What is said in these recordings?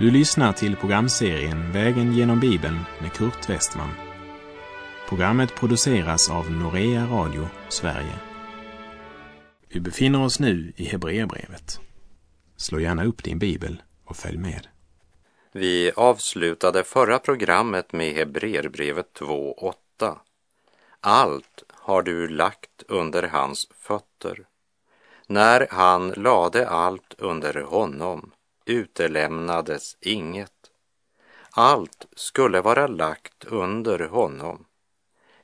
Du lyssnar till programserien Vägen genom Bibeln med Kurt Westman. Programmet produceras av Norea Radio Sverige. Vi befinner oss nu i Hebreerbrevet. Slå gärna upp din bibel och följ med. Vi avslutade förra programmet med Hebreerbrevet 2.8. Allt har du lagt under hans fötter. När han lade allt under honom utelämnades inget. Allt skulle vara lagt under honom.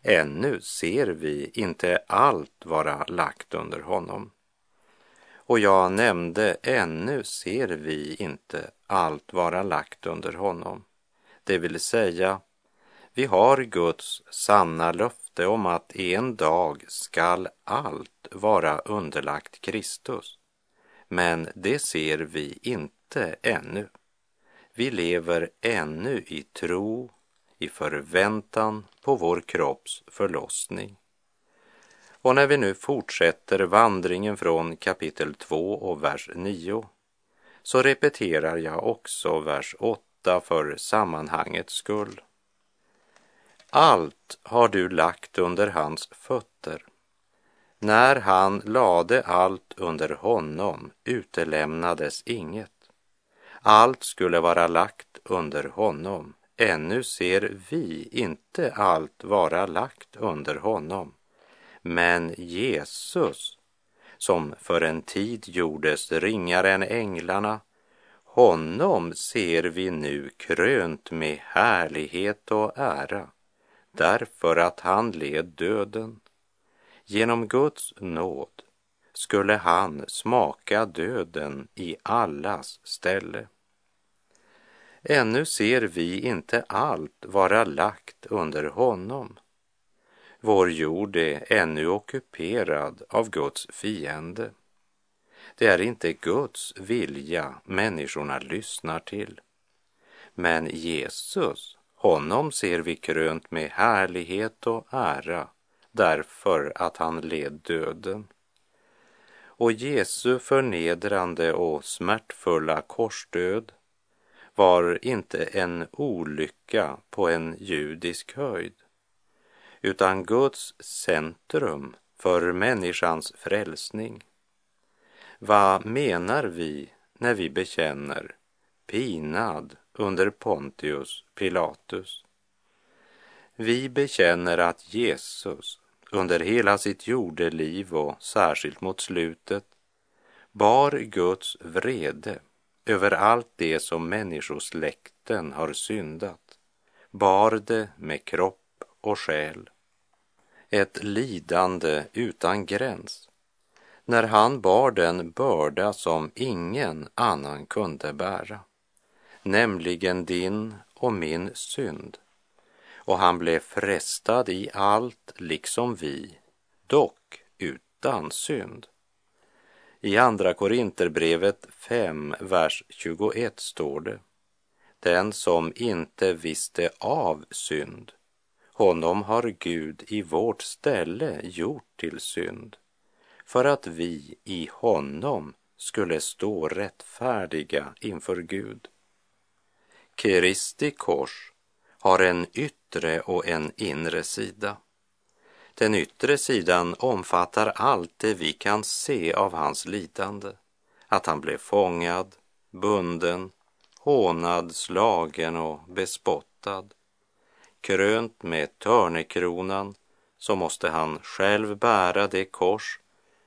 Ännu ser vi inte allt vara lagt under honom. Och jag nämnde ännu ser vi inte allt vara lagt under honom. Det vill säga, vi har Guds sanna löfte om att en dag skall allt vara underlagt Kristus. Men det ser vi inte ännu. Vi lever ännu i tro, i förväntan på vår kropps förlossning. Och när vi nu fortsätter vandringen från kapitel 2 och vers 9 så repeterar jag också vers 8 för sammanhangets skull. Allt har du lagt under hans fötter. När han lade allt under honom utelämnades inget. Allt skulle vara lagt under honom. Ännu ser vi inte allt vara lagt under honom. Men Jesus, som för en tid gjordes ringare än änglarna, honom ser vi nu krönt med härlighet och ära, därför att han led döden. Genom Guds nåd skulle han smaka döden i allas ställe. Ännu ser vi inte allt vara lagt under honom. Vår jord är ännu ockuperad av Guds fiende. Det är inte Guds vilja människorna lyssnar till. Men Jesus, honom ser vi krönt med härlighet och ära därför att han led döden. Och Jesu förnedrande och smärtfulla korsdöd var inte en olycka på en judisk höjd, utan Guds centrum för människans frälsning. Vad menar vi när vi bekänner pinad under Pontius Pilatus? Vi bekänner att Jesus under hela sitt jordeliv och särskilt mot slutet bar Guds vrede över allt det som människosläkten har syndat, bar det med kropp och själ. Ett lidande utan gräns, när han bar den börda som ingen annan kunde bära, nämligen din och min synd. Och han blev frestad i allt liksom vi, dock utan synd. I Andra Korinterbrevet 5, vers 21 står det. Den som inte visste av synd, honom har Gud i vårt ställe gjort till synd, för att vi i honom skulle stå rättfärdiga inför Gud. Kristi kors har en yttre och en inre sida. Den yttre sidan omfattar allt det vi kan se av hans lidande. Att han blev fångad, bunden, hånad, slagen och bespottad. Krönt med törnekronan så måste han själv bära det kors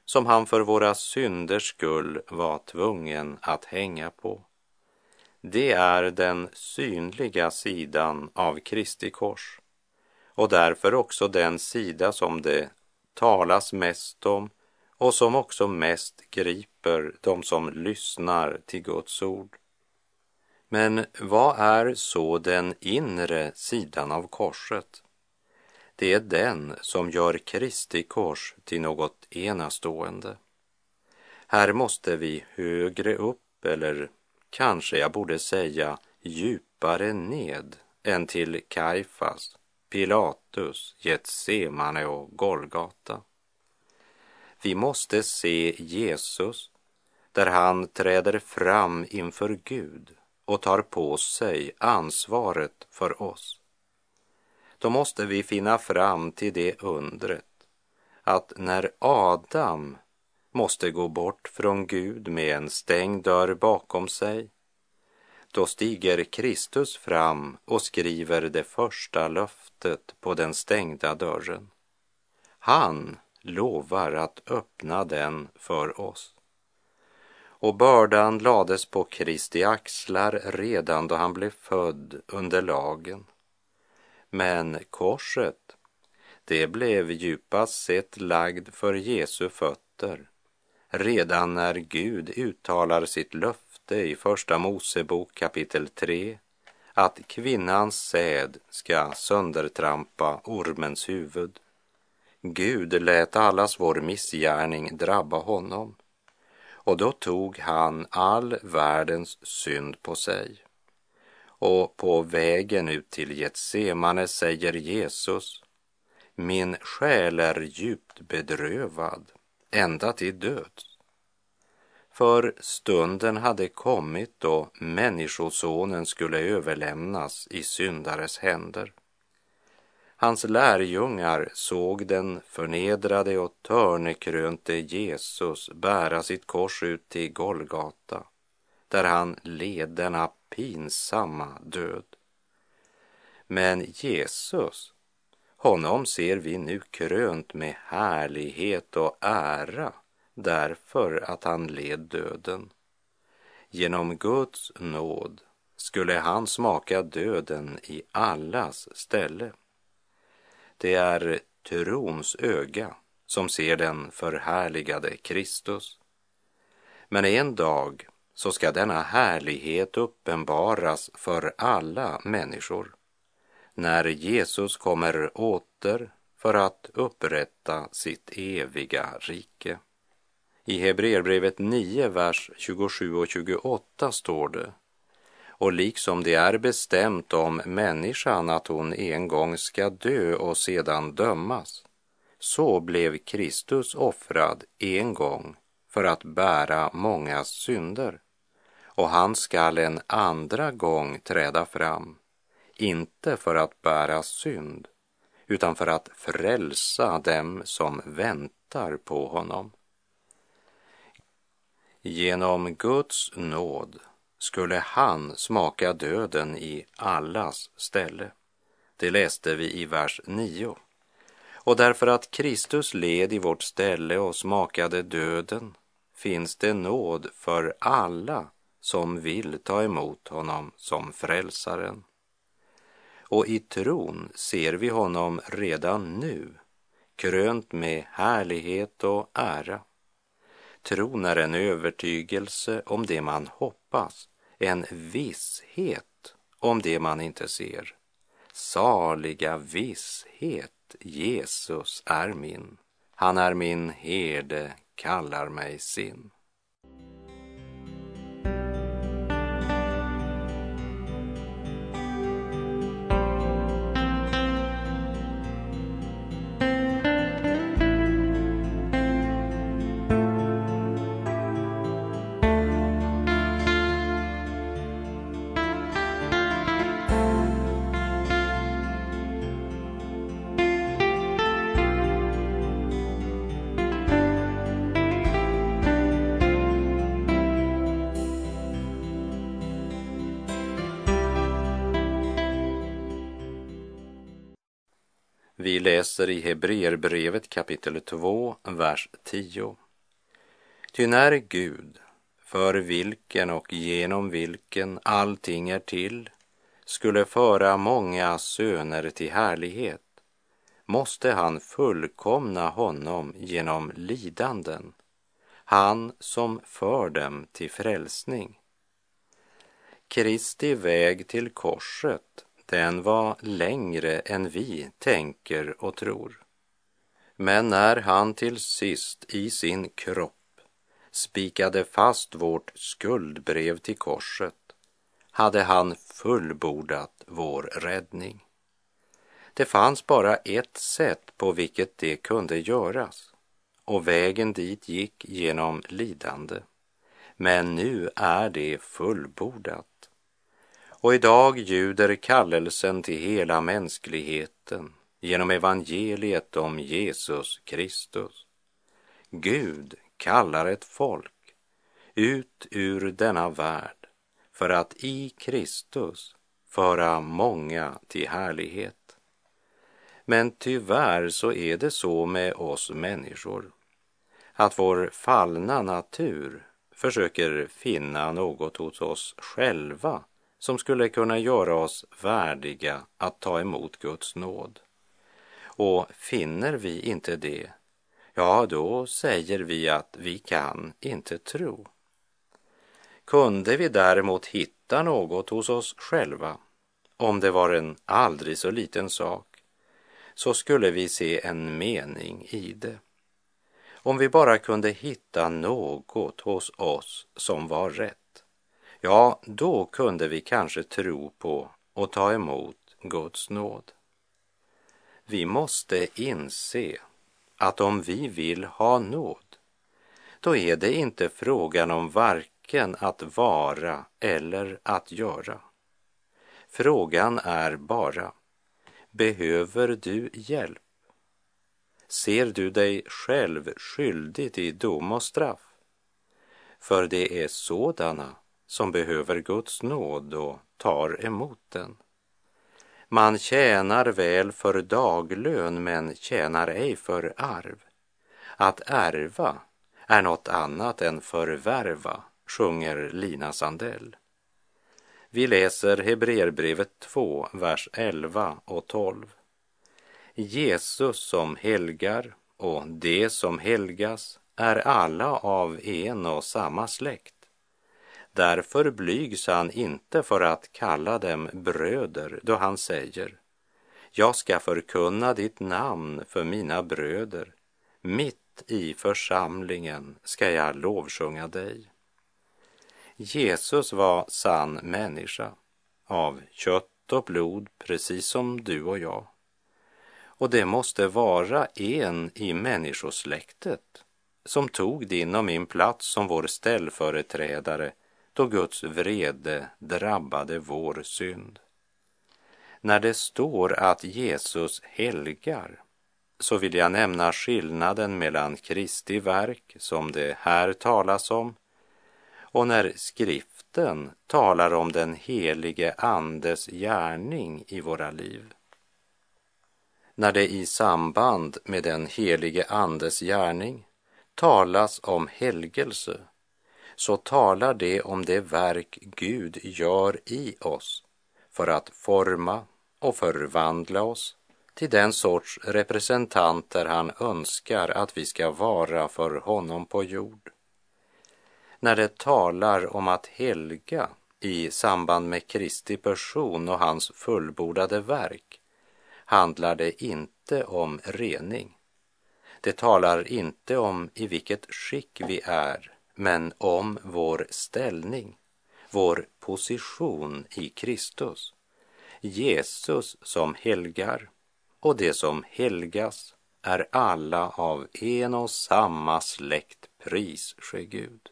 som han för våra synders skull var tvungen att hänga på. Det är den synliga sidan av Kristi kors och därför också den sida som det talas mest om och som också mest griper de som lyssnar till Guds ord. Men vad är så den inre sidan av korset? Det är den som gör Kristi kors till något enastående. Här måste vi högre upp, eller kanske jag borde säga djupare ned än till Kaifas Pilatus, Getsemane och Golgata. Vi måste se Jesus där han träder fram inför Gud och tar på sig ansvaret för oss. Då måste vi finna fram till det undret att när Adam måste gå bort från Gud med en stängd dörr bakom sig, då stiger Kristus fram och skriver det första löftet på den stängda dörren. Han lovar att öppna den för oss. Och bördan lades på Kristi axlar redan då han blev född under lagen. Men korset, det blev djupast sett lagd för Jesu fötter redan när Gud uttalar sitt löfte i Första Mosebok kapitel 3 att kvinnans säd ska söndertrampa ormens huvud. Gud lät allas vår missgärning drabba honom och då tog han all världens synd på sig. Och på vägen ut till Getsemane säger Jesus, min själ är djupt bedrövad ända till döds. För stunden hade kommit då Människosonen skulle överlämnas i syndares händer. Hans lärjungar såg den förnedrade och törnekrönte Jesus bära sitt kors ut till Golgata, där han led denna pinsamma död. Men Jesus, honom ser vi nu krönt med härlighet och ära därför att han led döden. Genom Guds nåd skulle han smaka döden i allas ställe. Det är trons öga som ser den förhärligade Kristus. Men en dag så ska denna härlighet uppenbaras för alla människor när Jesus kommer åter för att upprätta sitt eviga rike. I Hebreerbrevet 9, vers 27 och 28 står det och liksom det är bestämt om människan att hon en gång ska dö och sedan dömas, så blev Kristus offrad en gång för att bära mångas synder och han skall en andra gång träda fram, inte för att bära synd, utan för att frälsa dem som väntar på honom. Genom Guds nåd skulle han smaka döden i allas ställe. Det läste vi i vers 9. Och därför att Kristus led i vårt ställe och smakade döden finns det nåd för alla som vill ta emot honom som frälsaren. Och i tron ser vi honom redan nu krönt med härlighet och ära. Tron är en övertygelse om det man hoppas, en visshet om det man inte ser. Saliga visshet, Jesus är min. Han är min herde, kallar mig sin. Vi läser i Hebreerbrevet kapitel 2, vers 10. Ty när Gud, för vilken och genom vilken allting är till, skulle föra många söner till härlighet, måste han fullkomna honom genom lidanden, han som för dem till frälsning. Kristi väg till korset den var längre än vi tänker och tror. Men när han till sist i sin kropp spikade fast vårt skuldbrev till korset hade han fullbordat vår räddning. Det fanns bara ett sätt på vilket det kunde göras och vägen dit gick genom lidande. Men nu är det fullbordat. Och idag ljuder kallelsen till hela mänskligheten genom evangeliet om Jesus Kristus. Gud kallar ett folk ut ur denna värld för att i Kristus föra många till härlighet. Men tyvärr så är det så med oss människor att vår fallna natur försöker finna något hos oss själva som skulle kunna göra oss värdiga att ta emot Guds nåd. Och finner vi inte det, ja, då säger vi att vi kan inte tro. Kunde vi däremot hitta något hos oss själva, om det var en aldrig så liten sak, så skulle vi se en mening i det. Om vi bara kunde hitta något hos oss som var rätt, ja, då kunde vi kanske tro på och ta emot Guds nåd. Vi måste inse att om vi vill ha nåd, då är det inte frågan om varken att vara eller att göra. Frågan är bara, behöver du hjälp? Ser du dig själv skyldig till dom och straff? För det är sådana som behöver Guds nåd och tar emot den. Man tjänar väl för daglön men tjänar ej för arv. Att ärva är något annat än förvärva, sjunger Lina Sandell. Vi läser Hebreerbrevet 2, vers 11 och 12. Jesus som helgar och det som helgas är alla av en och samma släkt. Därför blygs han inte för att kalla dem bröder då han säger Jag ska förkunna ditt namn för mina bröder. Mitt i församlingen ska jag lovsjunga dig. Jesus var sann människa av kött och blod precis som du och jag. Och det måste vara en i människosläktet som tog din och min plats som vår ställföreträdare då Guds vrede drabbade vår synd. När det står att Jesus helgar så vill jag nämna skillnaden mellan Kristi verk, som det här talas om, och när skriften talar om den helige Andes gärning i våra liv. När det i samband med den helige Andes gärning talas om helgelse så talar det om det verk Gud gör i oss för att forma och förvandla oss till den sorts representanter han önskar att vi ska vara för honom på jord. När det talar om att helga i samband med Kristi person och hans fullbordade verk handlar det inte om rening. Det talar inte om i vilket skick vi är men om vår ställning, vår position i Kristus. Jesus som helgar och det som helgas är alla av en och samma släkt, pris ske Gud.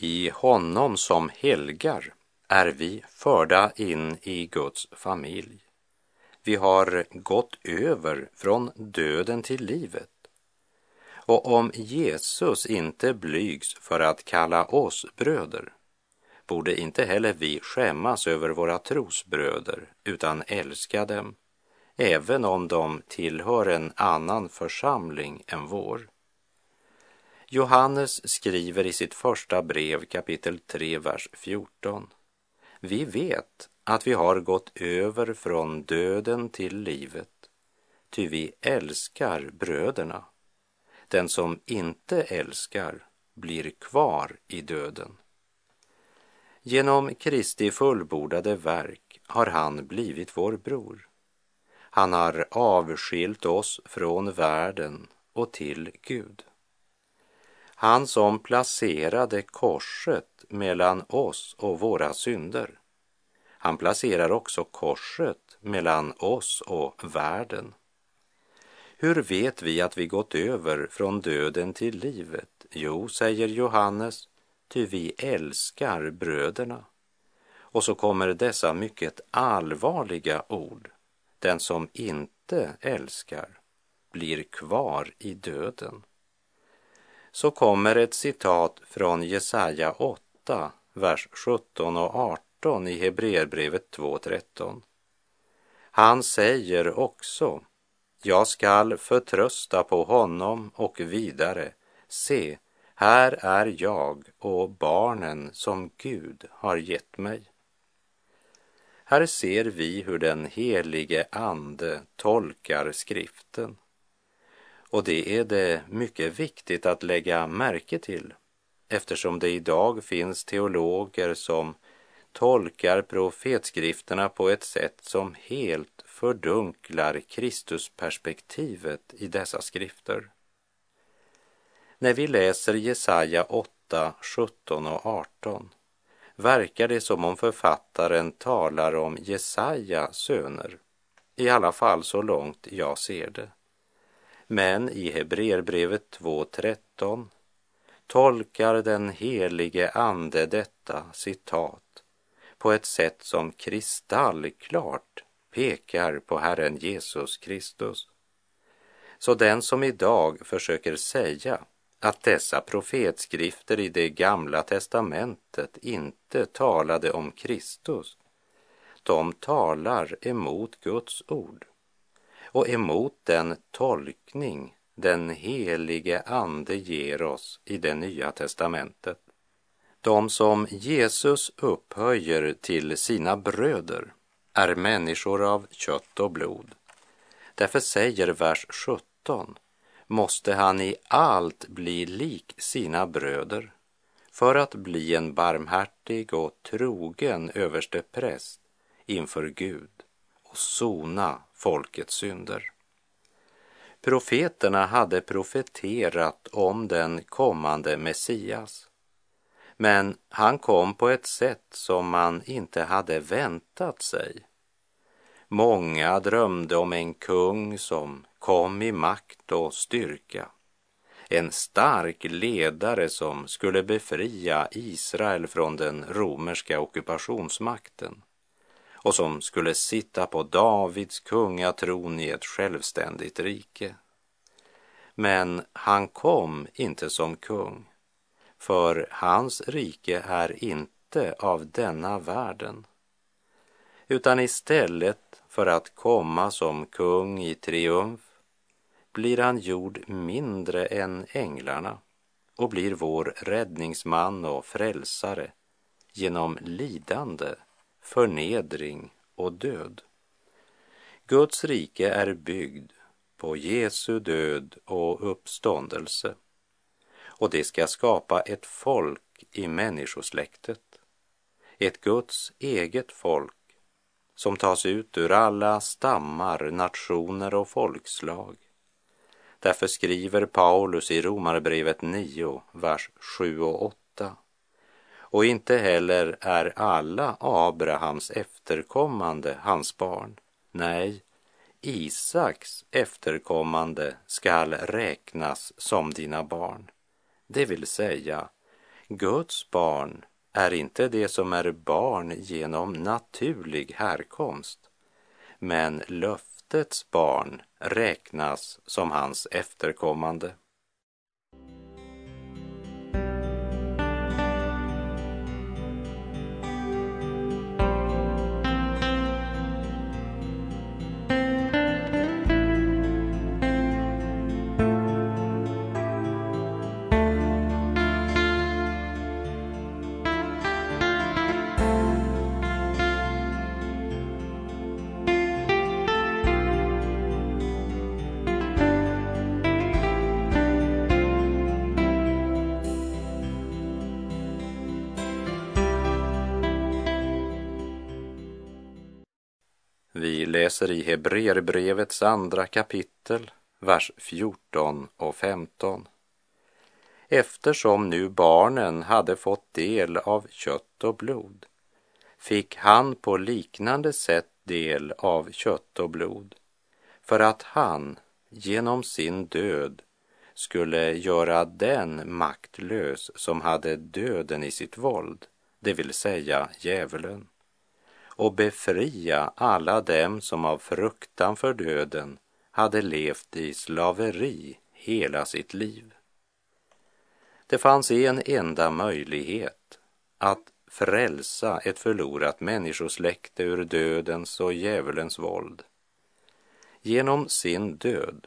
I honom som helgar är vi förda in i Guds familj. Vi har gått över från döden till livet och om Jesus inte blygs för att kalla oss bröder, borde inte heller vi skämmas över våra trosbröder, utan älska dem, även om de tillhör en annan församling än vår. Johannes skriver i sitt första brev kapitel 3, vers 14. Vi vet att vi har gått över från döden till livet, ty vi älskar bröderna. Den som inte älskar blir kvar i döden. Genom Kristi fullbordade verk har han blivit vår bror. Han har avskilt oss från världen och till Gud. Han som placerade korset mellan oss och våra synder. Han placerar också korset mellan oss och världen. Hur vet vi att vi gått över från döden till livet? Jo, säger Johannes, ty vi älskar bröderna. Och så kommer dessa mycket allvarliga ord. Den som inte älskar blir kvar i döden. Så kommer ett citat från Jesaja 8, vers 17 och 18 i Hebreerbrevet 2.13. Han säger också, jag skall förtrösta på honom och vidare, se, här är jag och barnen som Gud har gett mig. Här ser vi hur den helige Ande tolkar skriften. Och det är det mycket viktigt att lägga märke till eftersom det idag finns teologer som tolkar profetskrifterna på ett sätt som helt fördunklar Kristusperspektivet i dessa skrifter. När vi läser Jesaja 8, 17 och 18 verkar det som om författaren talar om Jesaja söner, i alla fall så långt jag ser det. Men i Hebreerbrevet 2.13 tolkar den helige Ande detta citat på ett sätt som kristallklart pekar på Herren Jesus Kristus. Så den som idag försöker säga att dessa profetskrifter i det gamla testamentet inte talade om Kristus, de talar emot Guds ord och emot den tolkning den helige Ande ger oss i det nya testamentet. De som Jesus upphöjer till sina bröder är människor av kött och blod. Därför säger vers 17 måste han i allt bli lik sina bröder för att bli en barmhärtig och trogen överste präst inför Gud och sona folkets synder. Profeterna hade profeterat om den kommande Messias. Men han kom på ett sätt som man inte hade väntat sig. Många drömde om en kung som kom i makt och styrka. En stark ledare som skulle befria Israel från den romerska ockupationsmakten och som skulle sitta på Davids kungatron i ett självständigt rike. Men han kom inte som kung, för hans rike är inte av denna världen, utan istället för att komma som kung i triumf. Blir han gjord mindre än änglarna och blir vår räddningsman och frälsare genom lidande förnedring och död. Guds rike är byggd på Jesu död och uppståndelse. Och det ska skapa ett folk i människosläktet, ett Guds eget folk som tas ut ur alla stammar, nationer och folkslag. Därför skriver Paulus i Romarbrevet 9, vers 7 och 8 och inte heller är alla Abrahams efterkommande hans barn. Nej, Isaks efterkommande skall räknas som dina barn. Det vill säga, Guds barn är inte det som är barn genom naturlig härkomst, men löftets barn räknas som hans efterkommande. Läser i Hebreerbrevets andra kapitel, vers 14 och 15. Eftersom nu barnen hade fått del av kött och blod fick han på liknande sätt del av kött och blod för att han genom sin död skulle göra den maktlös som hade döden i sitt våld, det vill säga djävulen och befria alla dem som av fruktan för döden hade levt i slaveri hela sitt liv. Det fanns en enda möjlighet att frälsa ett förlorat människosläkte ur dödens och djävulens våld. Genom sin död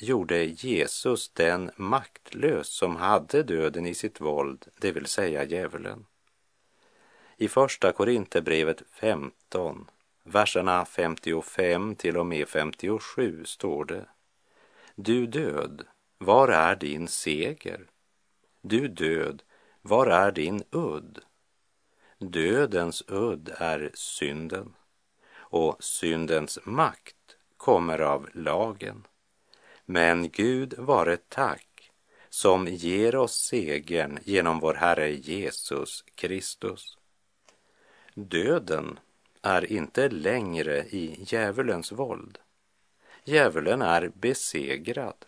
gjorde Jesus den maktlös som hade döden i sitt våld, det vill säga djävulen. I första Korinthierbrevet 15, verserna 55 till och med 57 står det Du död, var är din seger? Du död, var är din udd? Dödens udd är synden och syndens makt kommer av lagen. Men Gud vare tack som ger oss segern genom vår Herre Jesus Kristus. Döden är inte längre i djävulens våld. Djävulen är besegrad.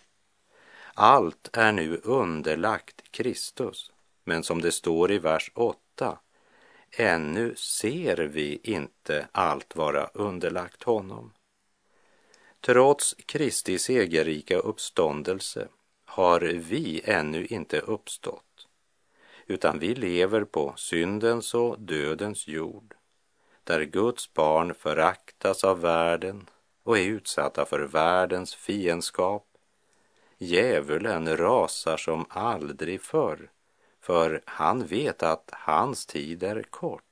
Allt är nu underlagt Kristus, men som det står i vers 8, ännu ser vi inte allt vara underlagt honom. Trots Kristi segerrika uppståndelse har vi ännu inte uppstått, utan vi lever på syndens och dödens jord, där Guds barn föraktas av världen och är utsatta för världens fiendskap. Djävulen rasar som aldrig förr, för han vet att hans tid är kort.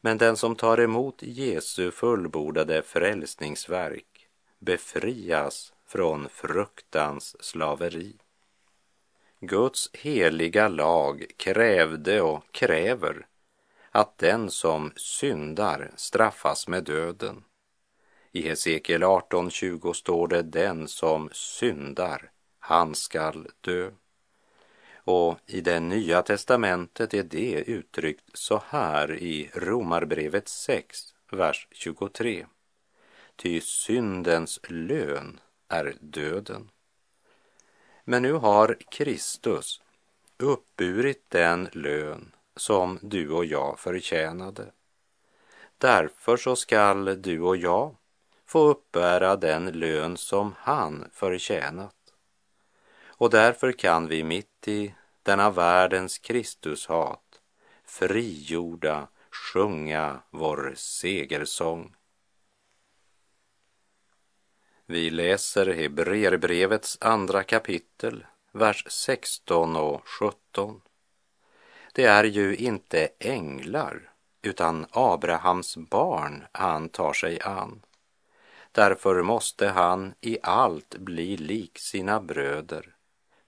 Men den som tar emot Jesu fullbordade frälsningsverk befrias från fruktans slaveri. Guds heliga lag krävde och kräver att den som syndar straffas med döden. I Hesekiel 18.20 står det den som syndar, han skall dö. Och i det nya testamentet är det uttryckt så här i Romarbrevet 6, vers 23 ty syndens lön är döden. Men nu har Kristus uppburit den lön som du och jag förtjänade. Därför så skall du och jag få uppbära den lön som han förtjänat. Och därför kan vi mitt i denna världens Kristushat frigjorda sjunga vår segersång. Vi läser Hebreerbrevets andra kapitel, vers 16 och 17. Det är ju inte änglar, utan Abrahams barn han tar sig an. Därför måste han i allt bli lik sina bröder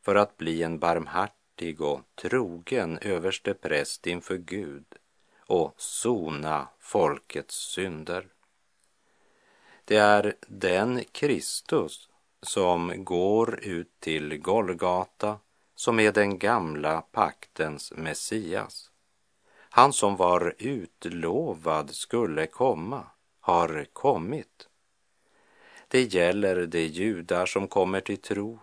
för att bli en barmhärtig och trogen överste präst inför Gud och sona folkets synder. Det är den Kristus som går ut till Golgata som är den gamla paktens Messias. Han som var utlovad skulle komma har kommit. Det gäller de judar som kommer till tro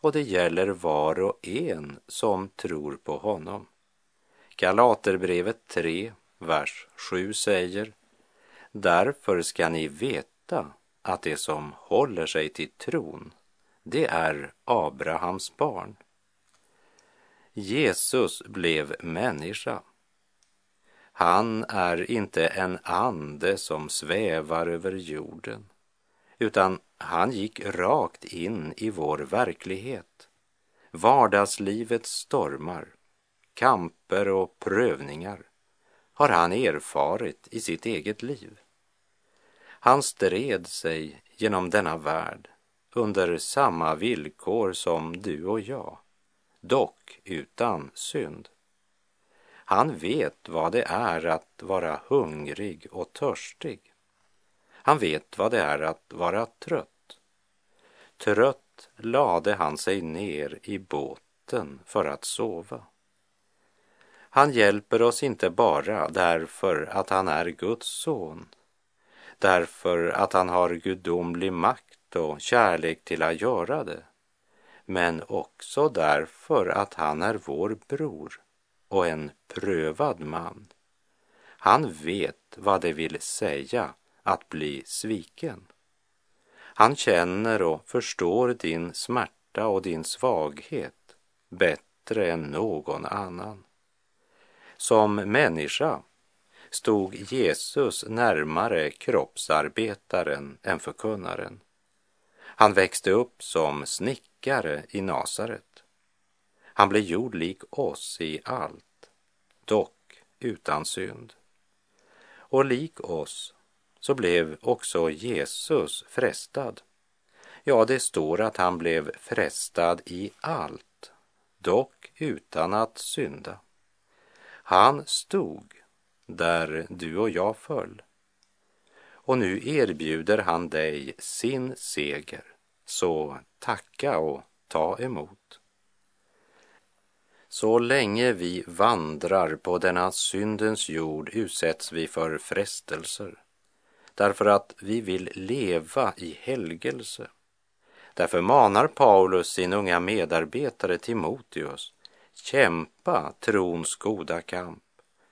och det gäller var och en som tror på honom. Galaterbrevet 3, vers 7 säger Därför ska ni veta veta att det som håller sig till tron, det är Abrahams barn. Jesus blev människa. Han är inte en ande som svävar över jorden, utan han gick rakt in i vår verklighet. Vardagslivets stormar, kamper och prövningar har han erfarit i sitt eget liv. Han stred sig genom denna värld under samma villkor som du och jag, dock utan synd. Han vet vad det är att vara hungrig och törstig. Han vet vad det är att vara trött. Trött lade han sig ner i båten för att sova. Han hjälper oss inte bara därför att han är Guds son därför att han har gudomlig makt och kärlek till att göra det, men också därför att han är vår bror och en prövad man. Han vet vad det vill säga att bli sviken. Han känner och förstår din smärta och din svaghet bättre än någon annan. Som människa stod Jesus närmare kroppsarbetaren än förkunnaren. Han växte upp som snickare i Nasaret. Han blev gjord lik oss i allt, dock utan synd. Och lik oss så blev också Jesus frestad. Ja, det står att han blev frestad i allt, dock utan att synda. Han stod där du och jag föll. Och nu erbjuder han dig sin seger, så tacka och ta emot. Så länge vi vandrar på denna syndens jord utsätts vi för frestelser därför att vi vill leva i helgelse. Därför manar Paulus sin unga medarbetare Timoteus kämpa trons goda kamp.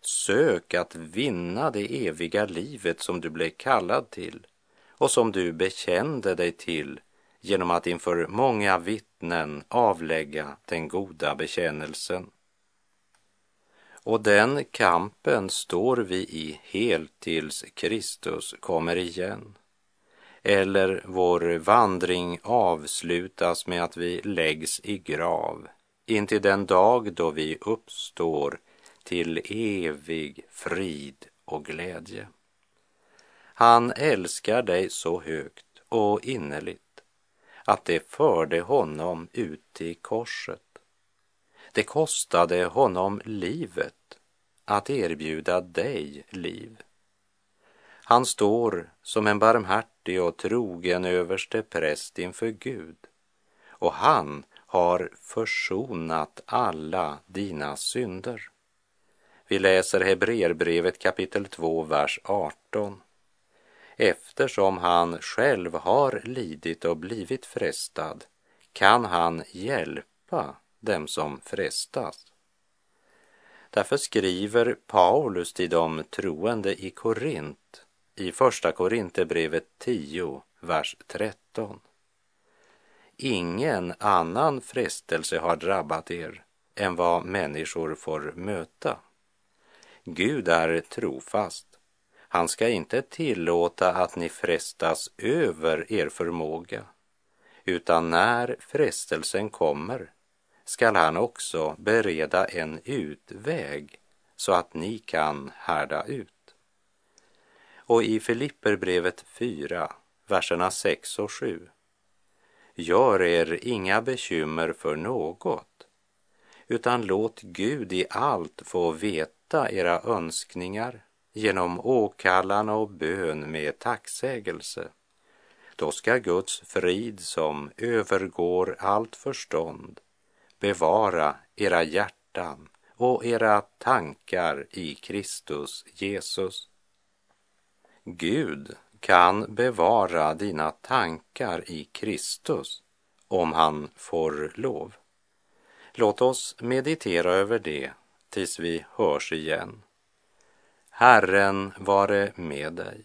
Sök att vinna det eviga livet som du blev kallad till och som du bekände dig till genom att inför många vittnen avlägga den goda bekännelsen. Och den kampen står vi i helt tills Kristus kommer igen. Eller vår vandring avslutas med att vi läggs i grav intill den dag då vi uppstår till evig frid och glädje. Han älskar dig så högt och innerligt att det förde honom ut till korset. Det kostade honom livet att erbjuda dig liv. Han står som en barmhärtig och trogen överste präst inför Gud och han har försonat alla dina synder. Vi läser Hebreerbrevet kapitel 2, vers 18 eftersom han själv har lidit och blivit frestad kan han hjälpa dem som frestas. Därför skriver Paulus till de troende i Korint i Första Korinthierbrevet 10, vers 13. Ingen annan frestelse har drabbat er än vad människor får möta. Gud är trofast han ska inte tillåta att ni frestas över er förmåga, utan när frestelsen kommer skall han också bereda en utväg så att ni kan härda ut. Och i Filipperbrevet 4, verserna 6 och 7. Gör er inga bekymmer för något, utan låt Gud i allt få veta era önskningar genom åkallan och bön med tacksägelse. Då ska Guds frid som övergår allt förstånd bevara era hjärtan och era tankar i Kristus Jesus. Gud kan bevara dina tankar i Kristus om han får lov. Låt oss meditera över det tills vi hörs igen. Herren vare med dig.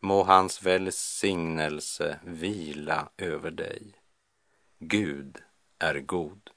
Må hans välsignelse vila över dig. Gud är god.